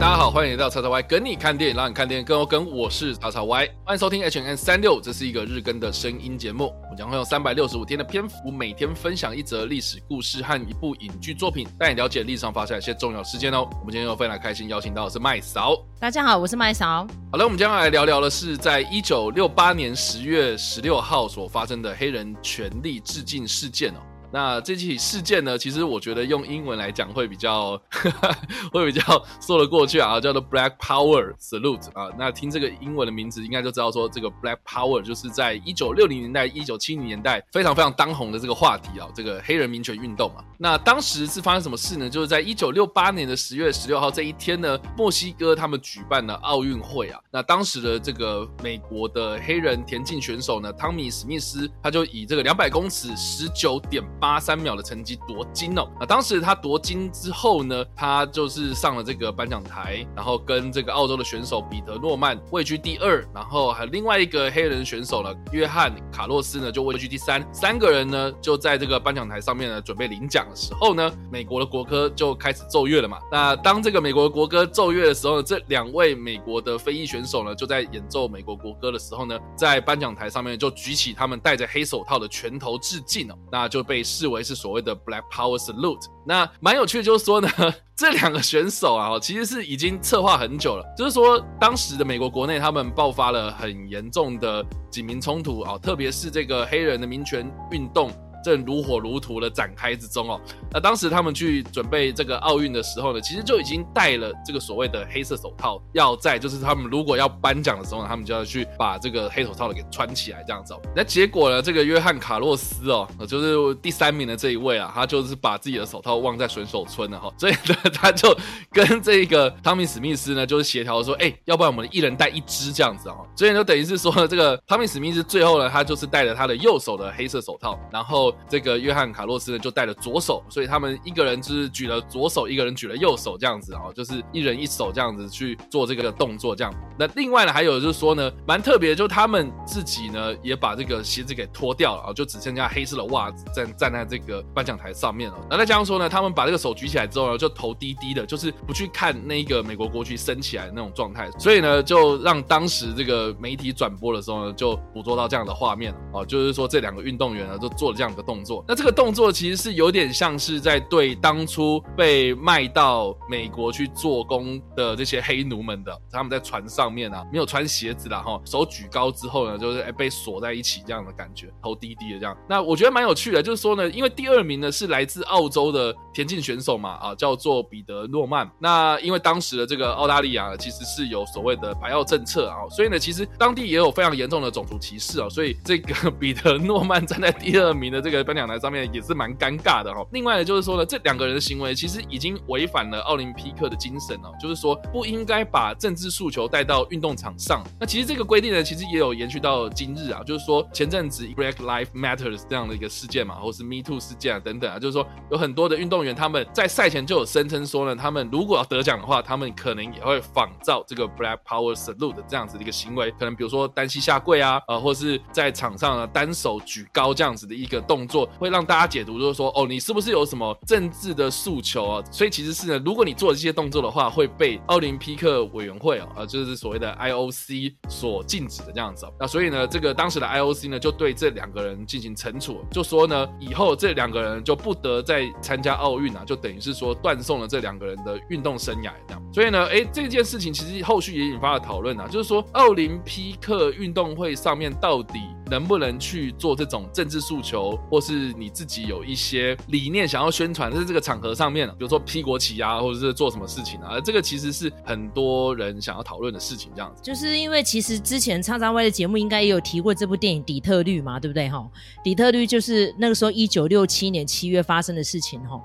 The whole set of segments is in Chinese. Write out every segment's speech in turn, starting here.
大家好，欢迎来到叉叉 Y 跟你看电影，让你看电影更有梗。我是叉叉 Y，欢迎收听 H&M 365，这是一个日更的声音节目。我将会用三百六十五天的篇幅，每天分享一则历史故事和一部影剧作品，带你了解历史上发生一些重要事件哦。我们今天又非常开心，邀请到的是麦嫂。大家好，我是麦嫂。好了，我们将要来聊聊的是，在一九六八年十月十六号所发生的黑人权利致敬事件哦。那这起事件呢，其实我觉得用英文来讲会比较呵呵 会比较说得过去啊，叫做 Black Power Salute 啊。那听这个英文的名字，应该就知道说这个 Black Power 就是在一九六零年代、一九七零年代非常非常当红的这个话题啊，这个黑人民权运动啊。那当时是发生什么事呢？就是在一九六八年的十月十六号这一天呢，墨西哥他们举办了奥运会啊。那当时的这个美国的黑人田径选手呢，汤米史密斯，他就以这个两百公尺十九点八三秒的成绩夺金哦。那当时他夺金之后呢，他就是上了这个颁奖台，然后跟这个澳洲的选手彼得诺曼位居第二，然后还有另外一个黑人选手呢，约翰卡洛斯呢就位居第三。三个人呢就在这个颁奖台上面呢准备领奖的时候呢，美国的国歌就开始奏乐了嘛。那当这个美国的国歌奏乐的时候呢，这两位美国的非裔选手呢就在演奏美国国歌的时候呢，在颁奖台上面就举起他们戴着黑手套的拳头致敬哦，那就被视为是所谓的 Black Power Salute。那蛮有趣的，就是说呢，这两个选手啊，其实是已经策划很久了。就是说，当时的美国国内他们爆发了很严重的警民冲突啊，特别是这个黑人的民权运动。正如火如荼的展开之中哦。那当时他们去准备这个奥运的时候呢，其实就已经戴了这个所谓的黑色手套，要在就是他们如果要颁奖的时候呢，他们就要去把这个黑手套的给穿起来这样子哦。那结果呢，这个约翰卡洛斯哦，就是第三名的这一位啊，他就是把自己的手套忘在选手村了哈，所以呢，他就跟这个汤米史密斯呢，就是协调说，哎，要不然我们一人戴一只这样子哦。所以就等于是说，这个汤米史密斯最后呢，他就是戴着他的右手的黑色手套，然后。这个约翰卡洛斯呢，就带了左手，所以他们一个人就是举了左手，一个人举了右手，这样子啊，就是一人一手这样子去做这个动作，这样。那另外呢，还有就是说呢，蛮特别，就他们自己呢也把这个鞋子给脱掉了啊，就只剩下黑色的袜子站站在这个颁奖台上面了。那再加上说呢，他们把这个手举起来之后呢，就头低低的，就是不去看那个美国国旗升起来的那种状态，所以呢，就让当时这个媒体转播的时候呢，就捕捉到这样的画面啊，就是说这两个运动员呢，就做了这样的动作。那这个动作其实是有点像是在对当初被卖到美国去做工的这些黑奴们的，他们在船上面啊，没有穿鞋子啦哈，手举高之后呢，就是哎被锁在一起这样的感觉，头低低的这样。那我觉得蛮有趣的，就是说呢，因为第二名呢是来自澳洲的田径选手嘛，啊叫做彼得诺曼。那因为当时的这个澳大利亚其实是有所谓的白澳政策啊，所以呢，其实当地也有非常严重的种族歧视啊，所以这个彼得诺曼站在第二名的这 颁奖台上面也是蛮尴尬的哈。另外呢，就是说呢，这两个人的行为其实已经违反了奥林匹克的精神哦，就是说不应该把政治诉求带到运动场上。那其实这个规定呢，其实也有延续到今日啊，就是说前阵子 Black Lives Matter 这样的一个事件嘛，或是 Me Too 事件啊等等啊，就是说有很多的运动员他们在赛前就有声称说呢，他们如果要得奖的话，他们可能也会仿照这个 Black Power Salute 这样子的一个行为，可能比如说单膝下跪啊，呃，或是在场上呢单手举高这样子的一个动作，会让大家解读就是说，哦，你是不是有什么政治的诉求啊？所以其实是呢，如果你做这些动作的话，会被奥林匹克委员会啊，呃，就是所谓的 IOC 所禁止的这样子。那所以呢，这个当时的 IOC 呢，就对这两个人进行惩处，就说呢，以后这两个人就不得再参加奥运啊，就等于是说断送了这两个人的运动生涯这样。所以呢，哎，这件事情其实后续也引发了讨论啊，就是说奥林匹克运动会上面到底能不能去做这种政治诉求，或是你自己有一些理念想要宣传，在这个场合上面，比如说披国旗啊，或者是做什么事情啊，这个其实是很多人想要讨论的事情。这样子，就是因为其实之前叉叉 Y 的节目应该也有提过这部电影《底特律》嘛，对不对？哈，《底特律》就是那个时候一九六七年七月发生的事情，哈。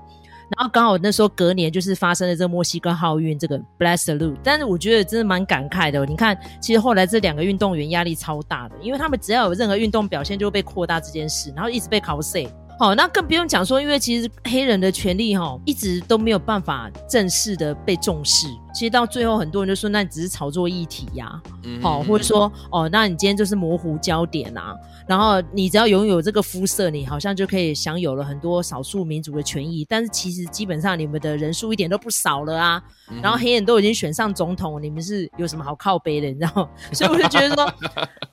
然后刚好那时候隔年就是发生了这个墨西哥奥运这个 Bless the Lu，但是我觉得真的蛮感慨的。你看，其实后来这两个运动员压力超大的，因为他们只要有任何运动表现就会被扩大这件事，然后一直被考试。好，那更不用讲说，因为其实黑人的权利哈一直都没有办法正式的被重视。其实到最后很多人就说，那你只是炒作议题呀、啊，好、嗯哦，或者说哦，那你今天就是模糊焦点啊，然后你只要拥有这个肤色，你好像就可以享有了很多少数民族的权益，但是其实基本上你们的人数一点都不少了啊，嗯、然后黑人都已经选上总统，你们是有什么好靠背的，你知道吗？所以我就觉得说，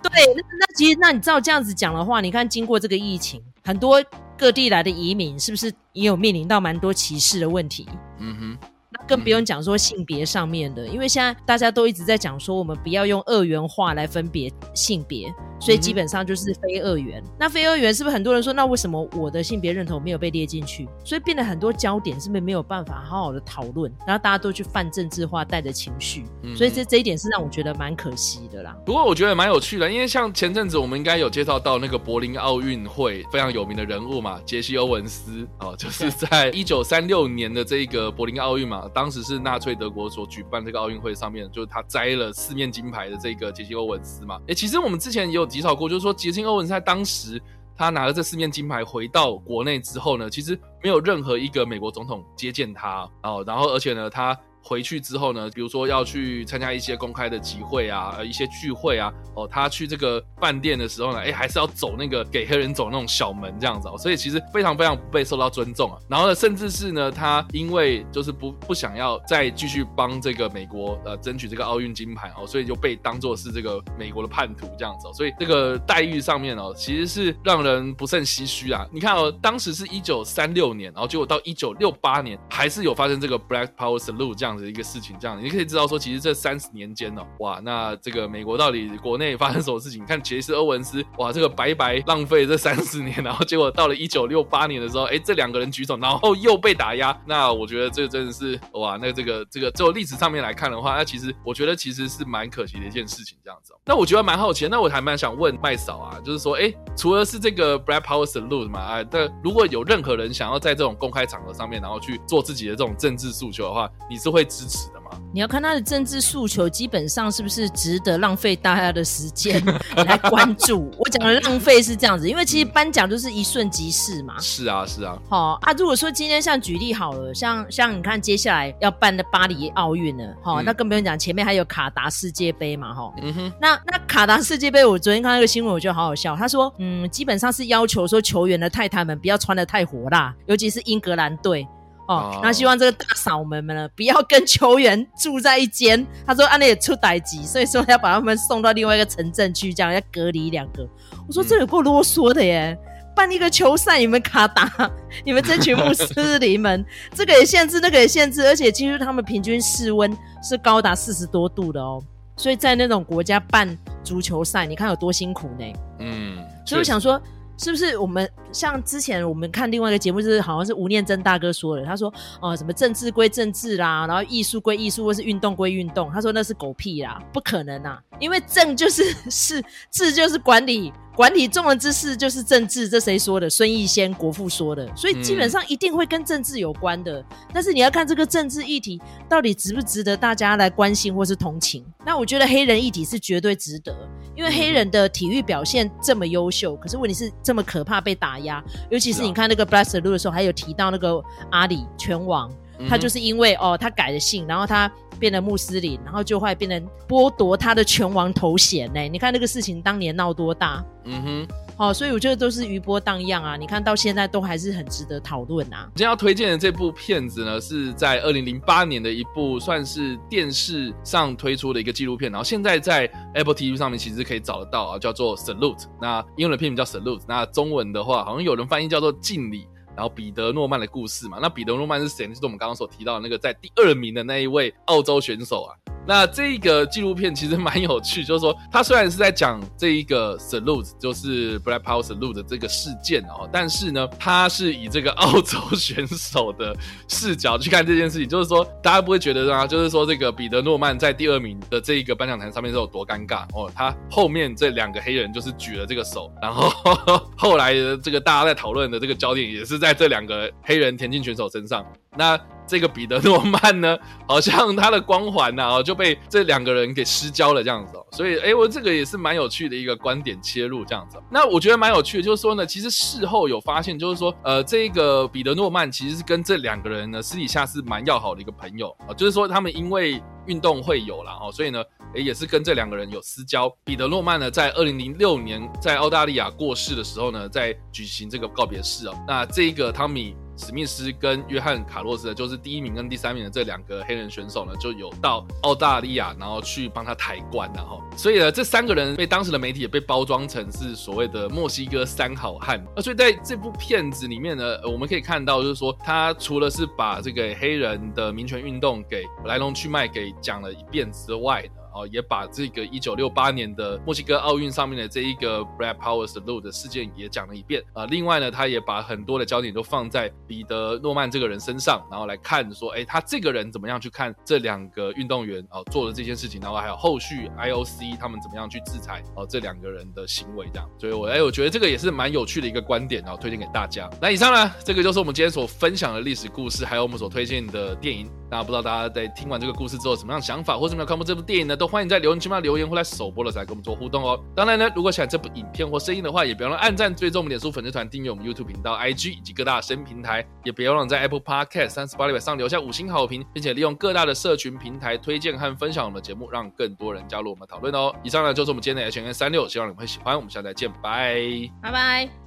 对，那那其实那你照这样子讲的话，你看经过这个疫情，很多各地来的移民是不是也有面临到蛮多歧视的问题？嗯哼。更不用讲说性别上面的，因为现在大家都一直在讲说，我们不要用二元化来分别性别，所以基本上就是非二元。嗯、那非二元是不是很多人说，那为什么我的性别认同没有被列进去？所以变得很多焦点是不是没有办法好好的讨论，然后大家都去泛政治化，带着情绪，嗯、所以这这一点是让我觉得蛮可惜的啦。不过我觉得蛮有趣的，因为像前阵子我们应该有介绍到那个柏林奥运会非常有名的人物嘛，杰西·欧文斯哦，就是在一九三六年的这个柏林奥运嘛。当时是纳粹德国所举办这个奥运会上面，就是他摘了四面金牌的这个杰西欧文斯嘛。哎，其实我们之前也有介绍过，就是说杰森欧文在当时他拿了这四面金牌回到国内之后呢，其实没有任何一个美国总统接见他哦，然后而且呢他。回去之后呢，比如说要去参加一些公开的集会啊，呃，一些聚会啊，哦，他去这个饭店的时候呢，哎，还是要走那个给黑人走那种小门这样子哦，所以其实非常非常不被受到尊重啊。然后呢，甚至是呢，他因为就是不不想要再继续帮这个美国呃争取这个奥运金牌哦，所以就被当做是这个美国的叛徒这样子哦，所以这个待遇上面哦，其实是让人不胜唏嘘啊。你看哦，当时是一九三六年，然后结果到一九六八年还是有发生这个 Black Power Salute 这样。的一个事情，这样你可以知道说，其实这三十年间呢、哦，哇，那这个美国到底国内发生什么事情？你看杰斯·欧文斯，哇，这个白白浪费这三十年，然后结果到了一九六八年的时候，哎，这两个人举手，然后又被打压。那我觉得这真的是哇，那这个这个就历史上面来看的话，那其实我觉得其实是蛮可惜的一件事情，这样子。那我觉得蛮好奇，那我还蛮想问麦嫂啊，就是说，哎，除了是这个 Black Power Salute 嘛，啊，但如果有任何人想要在这种公开场合上面，然后去做自己的这种政治诉求的话，你是会支持的嘛？你要看他的政治诉求，基本上是不是值得浪费大家的时间 来关注？我讲的浪费是这样子，因为其实颁奖就是一瞬即逝嘛。是啊，是啊。好啊，如果说今天像举例好了，像像你看接下来要办的巴黎奥运了，好，嗯、那更不用讲，前面还有卡达世界杯嘛，哈。嗯哼。那那卡达世界杯，我昨天看那个新闻，我觉得好好笑。他说，嗯，基本上是要求说球员的太太们不要穿的太火辣，尤其是英格兰队。哦，那希望这个大嫂们们呢，不要跟球员住在一间。他说，安内也出代志，所以说要把他们送到另外一个城镇去，这样要隔离两个。我说这有够啰嗦的耶！办一个球赛，你们卡达，你们这群穆斯林们，这个也限制，那个也限制，而且其实他们平均室温是高达四十多度的哦。所以在那种国家办足球赛，你看有多辛苦呢？嗯，所以我想说。是不是我们像之前我们看另外一个节目，就是好像是吴念真大哥说的，他说哦、呃，什么政治归政治啦，然后艺术归艺术，或是运动归运动，他说那是狗屁啦，不可能啊，因为政就是 是治就是管理。管理众人之事就是政治，这谁说的？孙逸仙国父说的，所以基本上一定会跟政治有关的。嗯、但是你要看这个政治议题到底值不值得大家来关心或是同情。那我觉得黑人议题是绝对值得，因为黑人的体育表现这么优秀，可是问题是这么可怕被打压。尤其是你看那个 Blessed Luke 的时候，还有提到那个阿里拳王，他就是因为哦他改了姓，然后他变成穆斯林，然后就会变成剥夺他的拳王头衔呢。你看那个事情当年闹多大？嗯哼，哦，所以我觉得都是余波荡漾啊！你看到现在都还是很值得讨论啊。今天要推荐的这部片子呢，是在二零零八年的一部算是电视上推出的一个纪录片，然后现在在 Apple TV 上面其实可以找得到啊，叫做 Salute。那英文的片名叫 Salute，那中文的话好像有人翻译叫做敬礼。然后彼得诺曼的故事嘛，那彼得诺曼是谁？就是我们刚刚所提到的那个在第二名的那一位澳洲选手啊。那这个纪录片其实蛮有趣，就是说它虽然是在讲这一个 salute，就是 Black Power salute 的这个事件哦，但是呢，它是以这个澳洲 选手的视角去看这件事情，就是说大家不会觉得啊，就是说这个彼得诺曼在第二名的这一个颁奖台上面是有多尴尬哦，他后面这两个黑人就是举了这个手，然后 后来这个大家在讨论的这个焦点也是在这两个黑人田径选手身上。那这个彼得诺曼呢，好像他的光环呐、啊，就被这两个人给失焦了这样子哦。所以，哎，我这个也是蛮有趣的一个观点切入这样子。那我觉得蛮有趣的，就是说呢，其实事后有发现，就是说，呃，这个彼得诺曼其实是跟这两个人呢私底下是蛮要好的一个朋友啊，就是说他们因为运动会有了哦，所以呢。也是跟这两个人有私交。彼得诺曼呢，在二零零六年在澳大利亚过世的时候呢，在举行这个告别式哦。那这个汤米。史密斯跟约翰卡洛斯，就是第一名跟第三名的这两个黑人选手呢，就有到澳大利亚，然后去帮他抬棺，然后，所以呢，这三个人被当时的媒体也被包装成是所谓的墨西哥三好汉。那所以在这部片子里面呢，我们可以看到，就是说他除了是把这个黑人的民权运动给来龙去脉给讲了一遍之外呢。哦，也把这个一九六八年的墨西哥奥运上面的这一个 Brad Power Salute 的事件也讲了一遍啊、呃。另外呢，他也把很多的焦点都放在彼得诺曼这个人身上，然后来看说，哎，他这个人怎么样去看这两个运动员哦、做的这件事情，然后还有后续 IOC 他们怎么样去制裁哦、这两个人的行为这样。所以我哎，我觉得这个也是蛮有趣的一个观点，然后推荐给大家。那以上呢，这个就是我们今天所分享的历史故事，还有我们所推荐的电影。那不知道大家在听完这个故事之后，什么样想法，或者没有看过这部电影呢？都欢迎在留言区嘛留言，或来首播的时候跟我们做互动哦。当然呢，如果喜欢这部影片或声音的话，也别忘了按赞、追踪我们脸书粉丝团、订阅我们 YouTube 频道、IG 以及各大声音平台，也别忘了在 Apple Podcast 三十八里上留下五星好评，并且利用各大的社群平台推荐和分享我们的节目，让更多人加入我们讨论哦。以上呢就是我们今天的 H&M 365，希望你们会喜欢。我们下次再见，拜，拜拜。